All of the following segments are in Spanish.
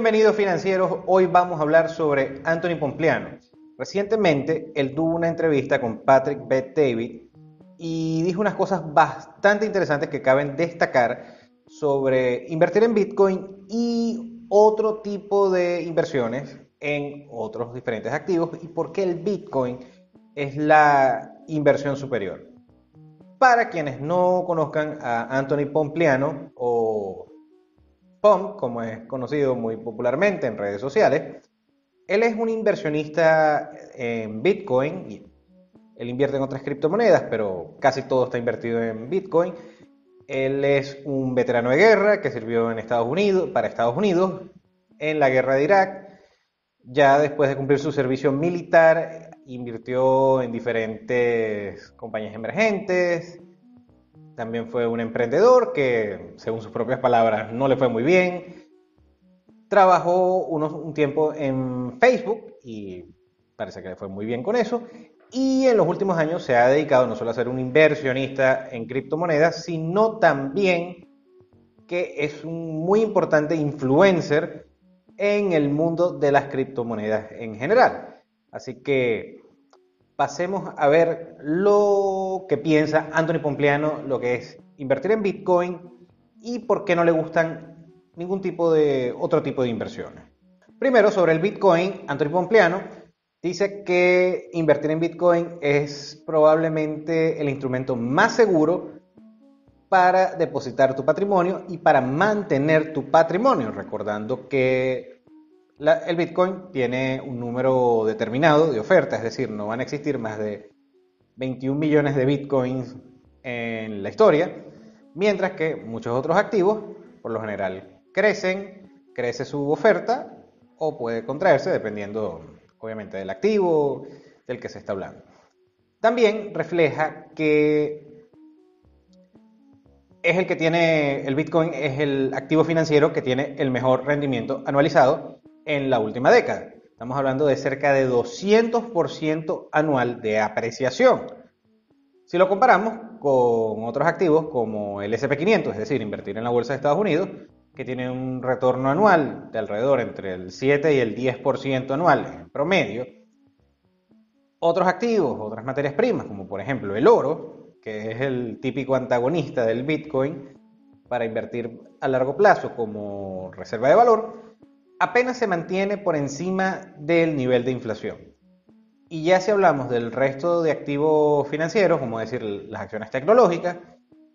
Bienvenidos financieros, hoy vamos a hablar sobre Anthony Pompliano. Recientemente él tuvo una entrevista con Patrick Bet David y dijo unas cosas bastante interesantes que caben destacar sobre invertir en Bitcoin y otro tipo de inversiones en otros diferentes activos y por qué el Bitcoin es la inversión superior. Para quienes no conozcan a Anthony Pompliano o POM, como es conocido muy popularmente en redes sociales, él es un inversionista en Bitcoin. Y él invierte en otras criptomonedas, pero casi todo está invertido en Bitcoin. Él es un veterano de guerra que sirvió en Estados Unidos, para Estados Unidos en la guerra de Irak. Ya después de cumplir su servicio militar, invirtió en diferentes compañías emergentes, también fue un emprendedor que, según sus propias palabras, no le fue muy bien. Trabajó unos, un tiempo en Facebook y parece que le fue muy bien con eso. Y en los últimos años se ha dedicado no solo a ser un inversionista en criptomonedas, sino también que es un muy importante influencer en el mundo de las criptomonedas en general. Así que pasemos a ver lo que piensa Anthony Pompliano, lo que es invertir en Bitcoin y por qué no le gustan ningún tipo de otro tipo de inversiones. Primero, sobre el Bitcoin, Anthony Pompliano dice que invertir en Bitcoin es probablemente el instrumento más seguro para depositar tu patrimonio y para mantener tu patrimonio, recordando que el Bitcoin tiene un número determinado de ofertas, es decir, no van a existir más de 21 millones de Bitcoins en la historia, mientras que muchos otros activos, por lo general, crecen, crece su oferta o puede contraerse dependiendo, obviamente, del activo del que se está hablando. También refleja que es el que tiene, el Bitcoin es el activo financiero que tiene el mejor rendimiento anualizado en la última década. Estamos hablando de cerca de 200% anual de apreciación. Si lo comparamos con otros activos como el SP500, es decir, invertir en la bolsa de Estados Unidos, que tiene un retorno anual de alrededor entre el 7 y el 10% anual en promedio, otros activos, otras materias primas, como por ejemplo el oro, que es el típico antagonista del Bitcoin para invertir a largo plazo como reserva de valor, apenas se mantiene por encima del nivel de inflación. Y ya si hablamos del resto de activos financieros, como decir las acciones tecnológicas,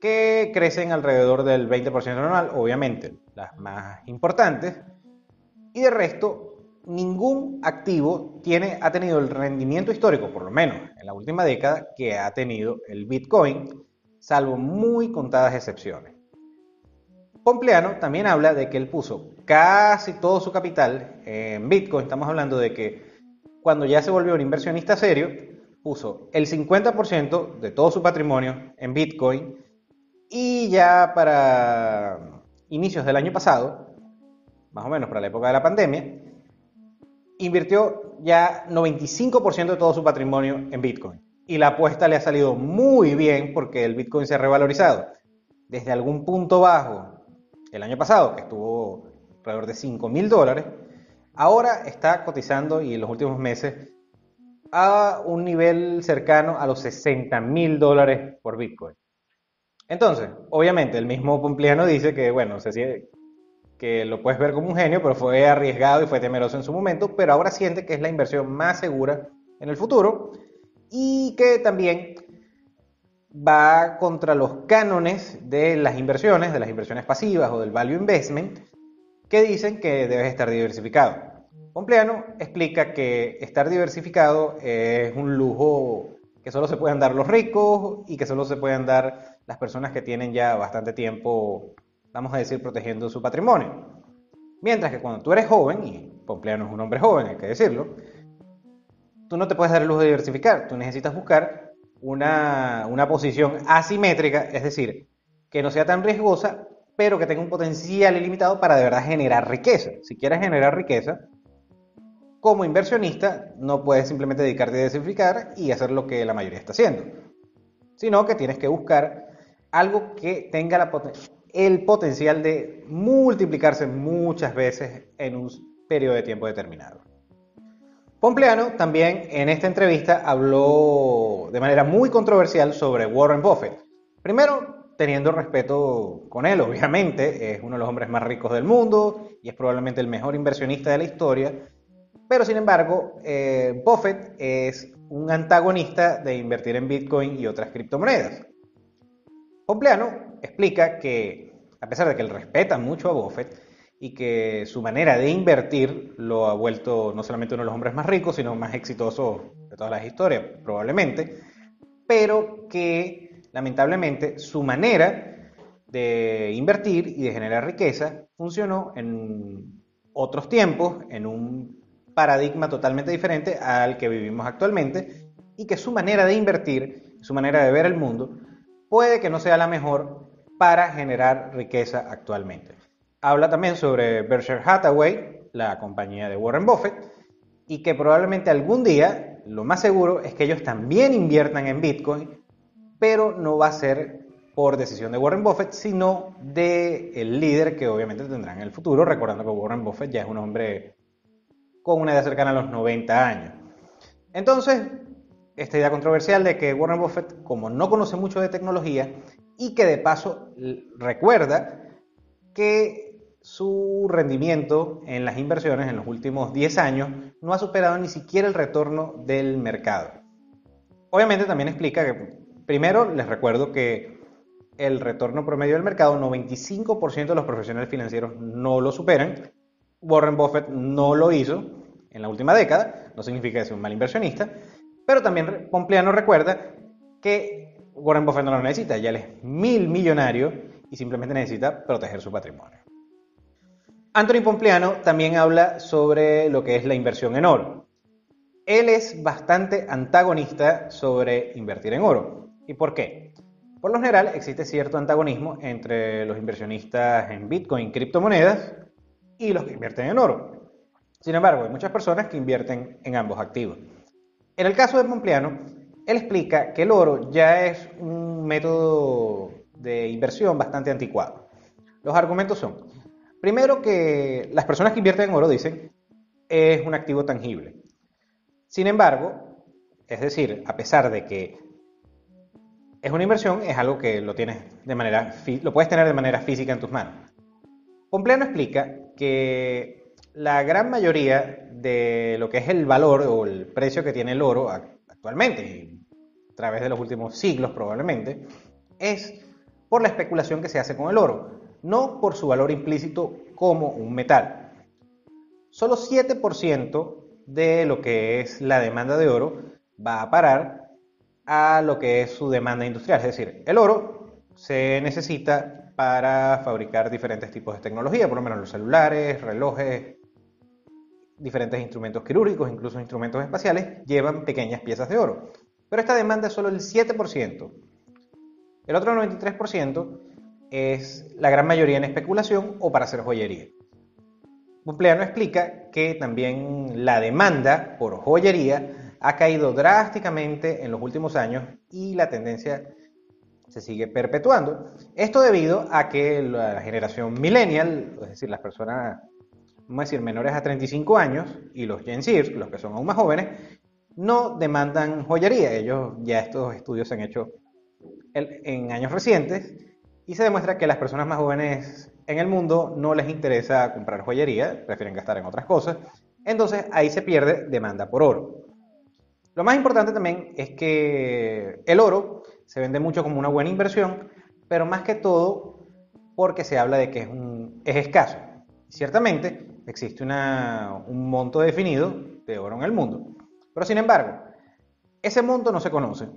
que crecen alrededor del 20% anual, obviamente las más importantes, y de resto ningún activo tiene, ha tenido el rendimiento histórico, por lo menos en la última década, que ha tenido el Bitcoin, salvo muy contadas excepciones. Pompleano también habla de que él puso casi todo su capital en Bitcoin. Estamos hablando de que cuando ya se volvió un inversionista serio, puso el 50% de todo su patrimonio en Bitcoin y ya para inicios del año pasado, más o menos para la época de la pandemia, invirtió ya 95% de todo su patrimonio en Bitcoin. Y la apuesta le ha salido muy bien porque el Bitcoin se ha revalorizado desde algún punto bajo el año pasado, que estuvo alrededor de 5 mil dólares, ahora está cotizando y en los últimos meses a un nivel cercano a los 60 mil dólares por Bitcoin. Entonces, obviamente, el mismo Pompliano dice que, bueno, que lo puedes ver como un genio, pero fue arriesgado y fue temeroso en su momento, pero ahora siente que es la inversión más segura en el futuro y que también va contra los cánones de las inversiones, de las inversiones pasivas o del value investment, que dicen que debes estar diversificado. Compleano explica que estar diversificado es un lujo que solo se pueden dar los ricos y que solo se pueden dar las personas que tienen ya bastante tiempo, vamos a decir, protegiendo su patrimonio. Mientras que cuando tú eres joven, y Compleano es un hombre joven, hay que decirlo, tú no te puedes dar el lujo de diversificar, tú necesitas buscar una, una posición asimétrica, es decir, que no sea tan riesgosa, pero que tenga un potencial ilimitado para de verdad generar riqueza. Si quieres generar riqueza, como inversionista, no puedes simplemente dedicarte a diversificar y hacer lo que la mayoría está haciendo, sino que tienes que buscar algo que tenga el potencial de multiplicarse muchas veces en un periodo de tiempo determinado. Pompleano también en esta entrevista habló de manera muy controversial sobre Warren Buffett. Primero, teniendo respeto con él, obviamente, es uno de los hombres más ricos del mundo y es probablemente el mejor inversionista de la historia, pero sin embargo, eh, Buffett es un antagonista de invertir en Bitcoin y otras criptomonedas. Pompleano explica que, a pesar de que él respeta mucho a Buffett, y que su manera de invertir lo ha vuelto no solamente uno de los hombres más ricos, sino más exitosos de todas las historias, probablemente, pero que lamentablemente su manera de invertir y de generar riqueza funcionó en otros tiempos, en un paradigma totalmente diferente al que vivimos actualmente, y que su manera de invertir, su manera de ver el mundo, puede que no sea la mejor para generar riqueza actualmente. Habla también sobre Berkshire Hathaway, la compañía de Warren Buffett, y que probablemente algún día, lo más seguro es que ellos también inviertan en Bitcoin, pero no va a ser por decisión de Warren Buffett, sino del el líder que obviamente tendrán en el futuro, recordando que Warren Buffett ya es un hombre con una edad cercana a los 90 años. Entonces, esta idea controversial de que Warren Buffett, como no conoce mucho de tecnología y que de paso recuerda que su rendimiento en las inversiones en los últimos 10 años no ha superado ni siquiera el retorno del mercado. Obviamente también explica que, primero les recuerdo que el retorno promedio del mercado, 95% de los profesionales financieros no lo superan. Warren Buffett no lo hizo en la última década, no significa que sea un mal inversionista, pero también Pompliano recuerda que Warren Buffett no lo necesita, ya él es mil millonario y simplemente necesita proteger su patrimonio. Anthony Pompliano también habla sobre lo que es la inversión en oro. Él es bastante antagonista sobre invertir en oro. ¿Y por qué? Por lo general existe cierto antagonismo entre los inversionistas en Bitcoin, criptomonedas, y los que invierten en oro. Sin embargo, hay muchas personas que invierten en ambos activos. En el caso de Pompliano, él explica que el oro ya es un método de inversión bastante anticuado. Los argumentos son, Primero que las personas que invierten en oro dicen es un activo tangible. Sin embargo, es decir, a pesar de que es una inversión, es algo que lo tienes de manera lo puedes tener de manera física en tus manos. Pompliano explica que la gran mayoría de lo que es el valor o el precio que tiene el oro actualmente, a través de los últimos siglos probablemente, es por la especulación que se hace con el oro no por su valor implícito como un metal. Solo 7% de lo que es la demanda de oro va a parar a lo que es su demanda industrial. Es decir, el oro se necesita para fabricar diferentes tipos de tecnología, por lo menos los celulares, relojes, diferentes instrumentos quirúrgicos, incluso instrumentos espaciales, llevan pequeñas piezas de oro. Pero esta demanda es solo el 7%. El otro 93% es la gran mayoría en especulación o para hacer joyería. Bumpleano explica que también la demanda por joyería ha caído drásticamente en los últimos años y la tendencia se sigue perpetuando. Esto debido a que la generación millennial, es decir, las personas, vamos a decir, menores a 35 años, y los Gen Z, los que son aún más jóvenes, no demandan joyería. Ellos ya estos estudios se han hecho en años recientes y se demuestra que las personas más jóvenes en el mundo no les interesa comprar joyería, prefieren gastar en otras cosas. Entonces ahí se pierde demanda por oro. Lo más importante también es que el oro se vende mucho como una buena inversión, pero más que todo porque se habla de que es, un, es escaso. Ciertamente existe un monto definido de oro en el mundo, pero sin embargo, ese monto no se conoce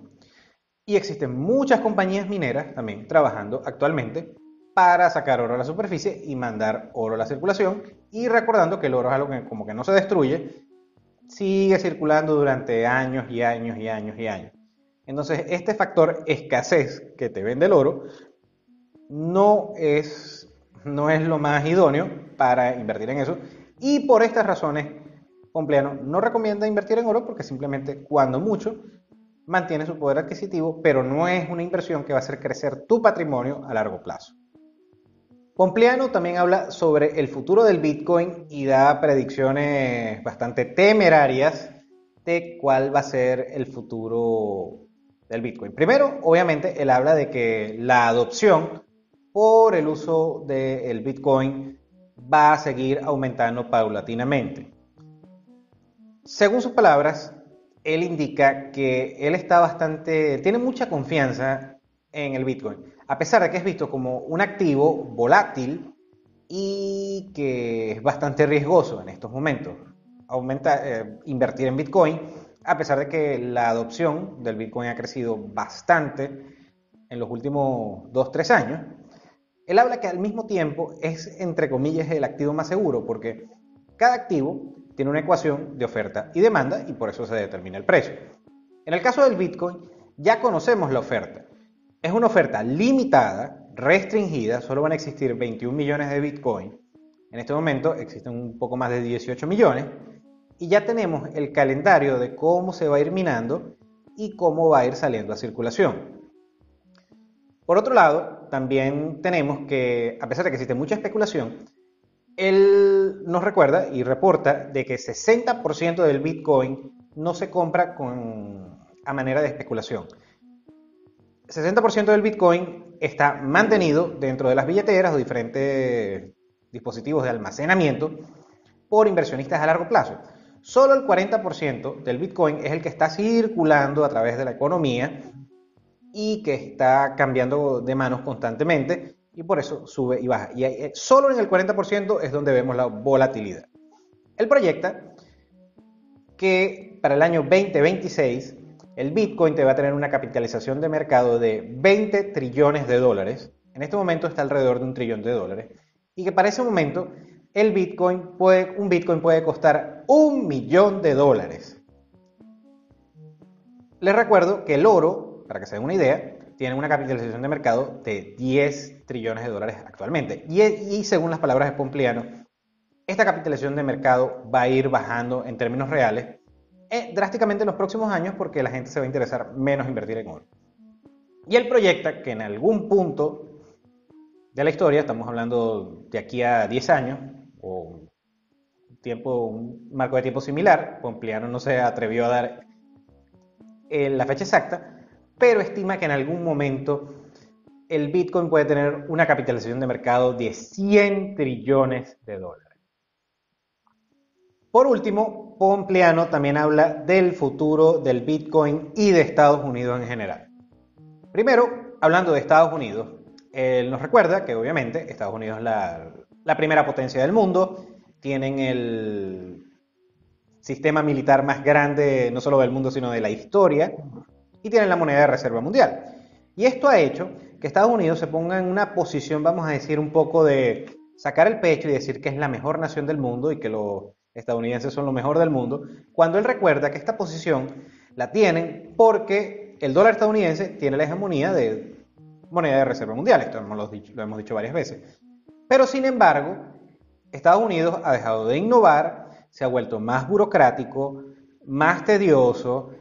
y existen muchas compañías mineras también trabajando actualmente para sacar oro a la superficie y mandar oro a la circulación. Y recordando que el oro es algo que como que no se destruye, sigue circulando durante años y años y años y años. Entonces, este factor escasez que te vende el oro no es, no es lo más idóneo para invertir en eso. Y por estas razones, Compleano no recomienda invertir en oro porque simplemente cuando mucho mantiene su poder adquisitivo, pero no es una inversión que va a hacer crecer tu patrimonio a largo plazo. Pompliano también habla sobre el futuro del Bitcoin y da predicciones bastante temerarias de cuál va a ser el futuro del Bitcoin. Primero, obviamente, él habla de que la adopción por el uso del Bitcoin va a seguir aumentando paulatinamente. Según sus palabras, él indica que él está bastante, tiene mucha confianza en el Bitcoin, a pesar de que es visto como un activo volátil y que es bastante riesgoso en estos momentos. Eh, invertir en Bitcoin, a pesar de que la adopción del Bitcoin ha crecido bastante en los últimos 2-3 años, él habla que al mismo tiempo es, entre comillas, el activo más seguro, porque cada activo tiene una ecuación de oferta y demanda y por eso se determina el precio. En el caso del Bitcoin, ya conocemos la oferta. Es una oferta limitada, restringida, solo van a existir 21 millones de Bitcoin. En este momento existen un poco más de 18 millones y ya tenemos el calendario de cómo se va a ir minando y cómo va a ir saliendo a circulación. Por otro lado, también tenemos que, a pesar de que existe mucha especulación, él nos recuerda y reporta de que 60% del Bitcoin no se compra a manera de especulación. 60% del Bitcoin está mantenido dentro de las billeteras o diferentes dispositivos de almacenamiento por inversionistas a largo plazo. Solo el 40% del Bitcoin es el que está circulando a través de la economía y que está cambiando de manos constantemente y por eso sube y baja. Y eh, solo en el 40% es donde vemos la volatilidad. Él proyecta que para el año 2026 el Bitcoin te va a tener una capitalización de mercado de 20 trillones de dólares. En este momento está alrededor de un trillón de dólares. Y que para ese momento el Bitcoin puede, un Bitcoin puede costar un millón de dólares. Les recuerdo que el oro, para que se den una idea, tienen una capitalización de mercado de 10 trillones de dólares actualmente. Y, según las palabras de Pompliano, esta capitalización de mercado va a ir bajando en términos reales eh, drásticamente en los próximos años porque la gente se va a interesar menos invertir en oro. Y él proyecta que en algún punto de la historia, estamos hablando de aquí a 10 años, o un, marco de tiempo similar, Pompliano no se atrevió a dar eh, la fecha exacta, pero estima que en algún momento el Bitcoin puede tener una capitalización de mercado de 100 trillones de dólares. Por último, Pompliano también habla del futuro del Bitcoin y de Estados Unidos en general. Primero, hablando de Estados Unidos, él nos recuerda que obviamente Estados Unidos es la, la primera potencia del mundo, tienen el sistema militar más grande no solo del mundo, sino de la historia, y tienen la moneda de reserva mundial. Y esto ha hecho que Estados Unidos se ponga en una posición, vamos a decir, un poco de sacar el pecho y decir que es la mejor nación del mundo y que los estadounidenses son lo mejor del mundo, cuando él recuerda que esta posición la tienen porque el dólar estadounidense tiene la hegemonía de moneda de reserva mundial, esto lo, dicho, lo hemos dicho varias veces. Pero sin embargo, Estados Unidos ha dejado de innovar, se ha vuelto más burocrático, más tedioso,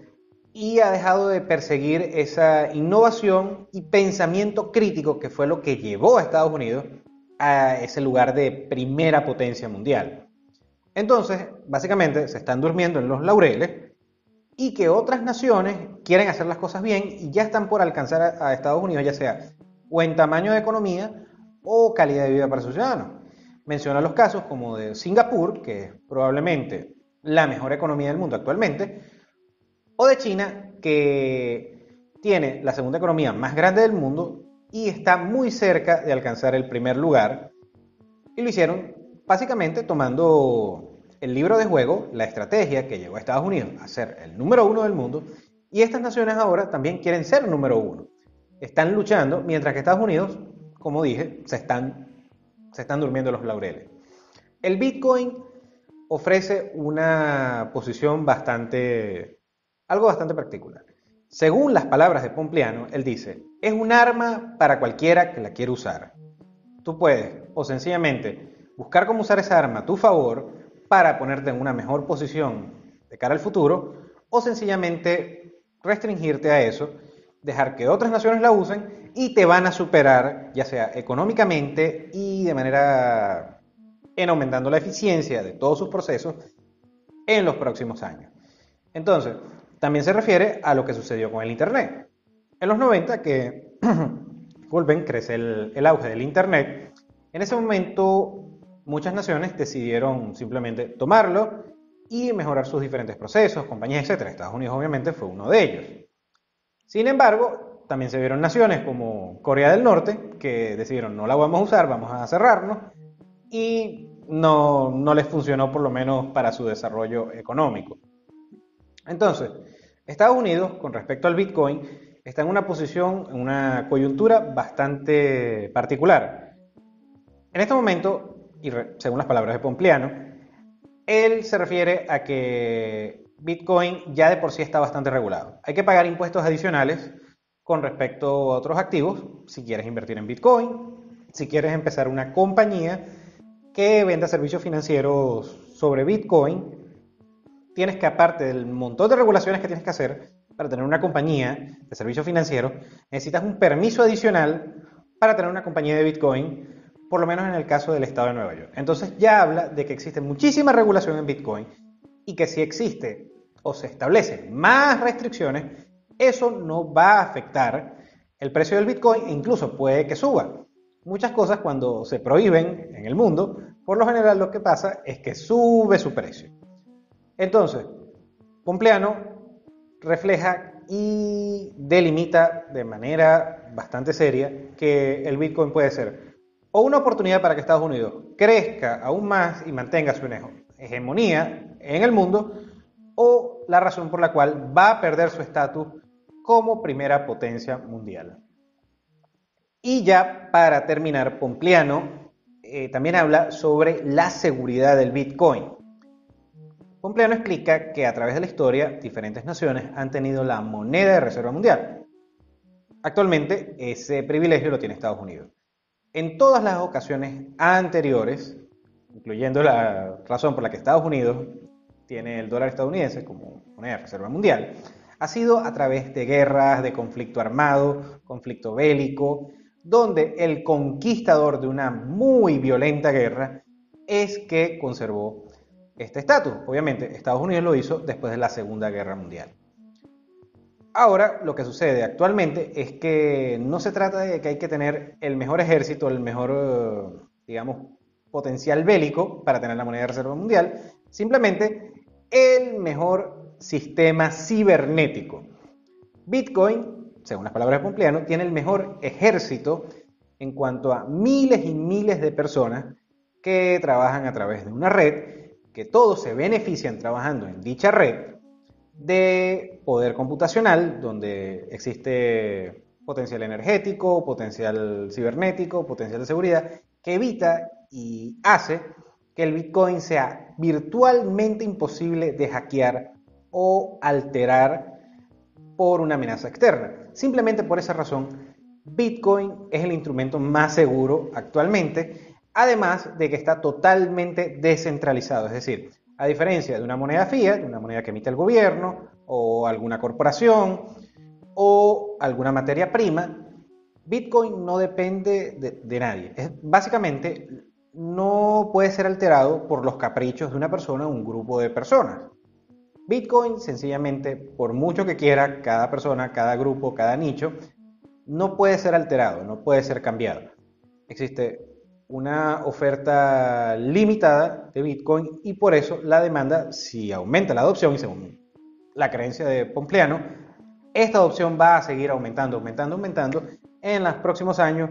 y ha dejado de perseguir esa innovación y pensamiento crítico que fue lo que llevó a Estados Unidos a ese lugar de primera potencia mundial. Entonces, básicamente, se están durmiendo en los laureles y que otras naciones quieren hacer las cosas bien y ya están por alcanzar a Estados Unidos, ya sea o en tamaño de economía o calidad de vida para sus ciudadanos. Menciona los casos como de Singapur, que es probablemente la mejor economía del mundo actualmente, o de China, que tiene la segunda economía más grande del mundo y está muy cerca de alcanzar el primer lugar. Y lo hicieron básicamente tomando el libro de juego, la estrategia que llevó a Estados Unidos a ser el número uno del mundo, y estas naciones ahora también quieren ser número uno. Están luchando, mientras que Estados Unidos, como dije, se están, se están durmiendo los laureles. El Bitcoin ofrece una posición bastante algo bastante particular. Según las palabras de Pompliano, él dice, es un arma para cualquiera que la quiera usar. Tú puedes o sencillamente buscar cómo usar esa arma a tu favor para ponerte en una mejor posición de cara al futuro o sencillamente restringirte a eso, dejar que otras naciones la usen y te van a superar, ya sea económicamente y de manera en aumentando la eficiencia de todos sus procesos en los próximos años. Entonces, también se refiere a lo que sucedió con el Internet. En los 90, que vuelven, crece el, el auge del Internet, en ese momento muchas naciones decidieron simplemente tomarlo y mejorar sus diferentes procesos, compañías, etc. Estados Unidos obviamente fue uno de ellos. Sin embargo, también se vieron naciones como Corea del Norte que decidieron no la vamos a usar, vamos a cerrarnos y no, no les funcionó por lo menos para su desarrollo económico. Entonces, Estados Unidos, con respecto al Bitcoin, está en una posición, en una coyuntura bastante particular. En este momento, y según las palabras de Pompliano, él se refiere a que Bitcoin ya de por sí está bastante regulado. Hay que pagar impuestos adicionales con respecto a otros activos si quieres invertir en Bitcoin, si quieres empezar una compañía que venda servicios financieros sobre Bitcoin, tienes que, aparte del montón de regulaciones que tienes que hacer para tener una compañía de servicios financieros, necesitas un permiso adicional para tener una compañía de Bitcoin, por lo menos en el caso del estado de Nueva York. Entonces ya habla de que existe muchísima regulación en Bitcoin y que si existe o se establecen más restricciones, eso no va a afectar el precio del Bitcoin e incluso puede que suba. Muchas cosas cuando se prohíben en el mundo, por lo general lo que pasa es que sube su precio. Entonces, Pompleano refleja y delimita de manera bastante seria que el Bitcoin puede ser o una oportunidad para que Estados Unidos crezca aún más y mantenga su hegemonía en el mundo, o la razón por la cual va a perder su estatus como primera potencia mundial. Y ya para terminar, Pompliano eh, también habla sobre la seguridad del Bitcoin. Pompliano explica que a través de la historia diferentes naciones han tenido la moneda de reserva mundial. Actualmente ese privilegio lo tiene Estados Unidos. En todas las ocasiones anteriores, incluyendo la razón por la que Estados Unidos tiene el dólar estadounidense como moneda de reserva mundial, ha sido a través de guerras, de conflicto armado, conflicto bélico, donde el conquistador de una muy violenta guerra es que conservó este estatus. Obviamente, Estados Unidos lo hizo después de la Segunda Guerra Mundial. Ahora, lo que sucede actualmente es que no se trata de que hay que tener el mejor ejército, el mejor, eh, digamos, potencial bélico para tener la moneda de reserva mundial, simplemente el mejor sistema cibernético. Bitcoin según las palabras de Pompliano, tiene el mejor ejército en cuanto a miles y miles de personas que trabajan a través de una red, que todos se benefician trabajando en dicha red de poder computacional, donde existe potencial energético, potencial cibernético, potencial de seguridad, que evita y hace que el Bitcoin sea virtualmente imposible de hackear o alterar por una amenaza externa. Simplemente por esa razón, Bitcoin es el instrumento más seguro actualmente, además de que está totalmente descentralizado, es decir, a diferencia de una moneda fiat, una moneda que emite el gobierno o alguna corporación o alguna materia prima, Bitcoin no depende de, nadie. básicamente, no puede ser alterado por los caprichos de una persona o un grupo de personas. Bitcoin, sencillamente, por mucho que quiera cada persona, cada grupo, cada nicho, no puede ser alterado, no puede ser cambiado. Existe una oferta limitada de Bitcoin y por eso la demanda, si aumenta la adopción y según la creencia de Pompleano, esta adopción va a seguir aumentando, aumentando, aumentando en los próximos años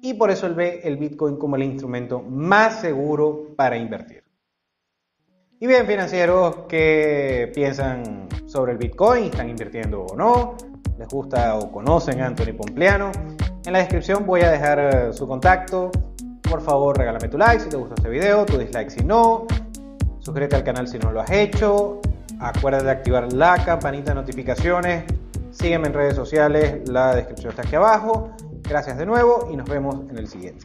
y por eso él ve el Bitcoin como el instrumento más seguro para invertir. Y bien, financieros, ¿qué piensan sobre el Bitcoin? ¿Están invirtiendo o no? ¿Les gusta o conocen a Anthony Pompliano? En la descripción voy a dejar eh, su contacto. Por favor, regálame tu like si te gustó este video, tu dislike si no. Suscríbete al canal si no lo has hecho. Acuérdate de activar la campanita de notificaciones. Sígueme en redes sociales, la descripción está aquí abajo. Gracias de nuevo y nos vemos en el siguiente.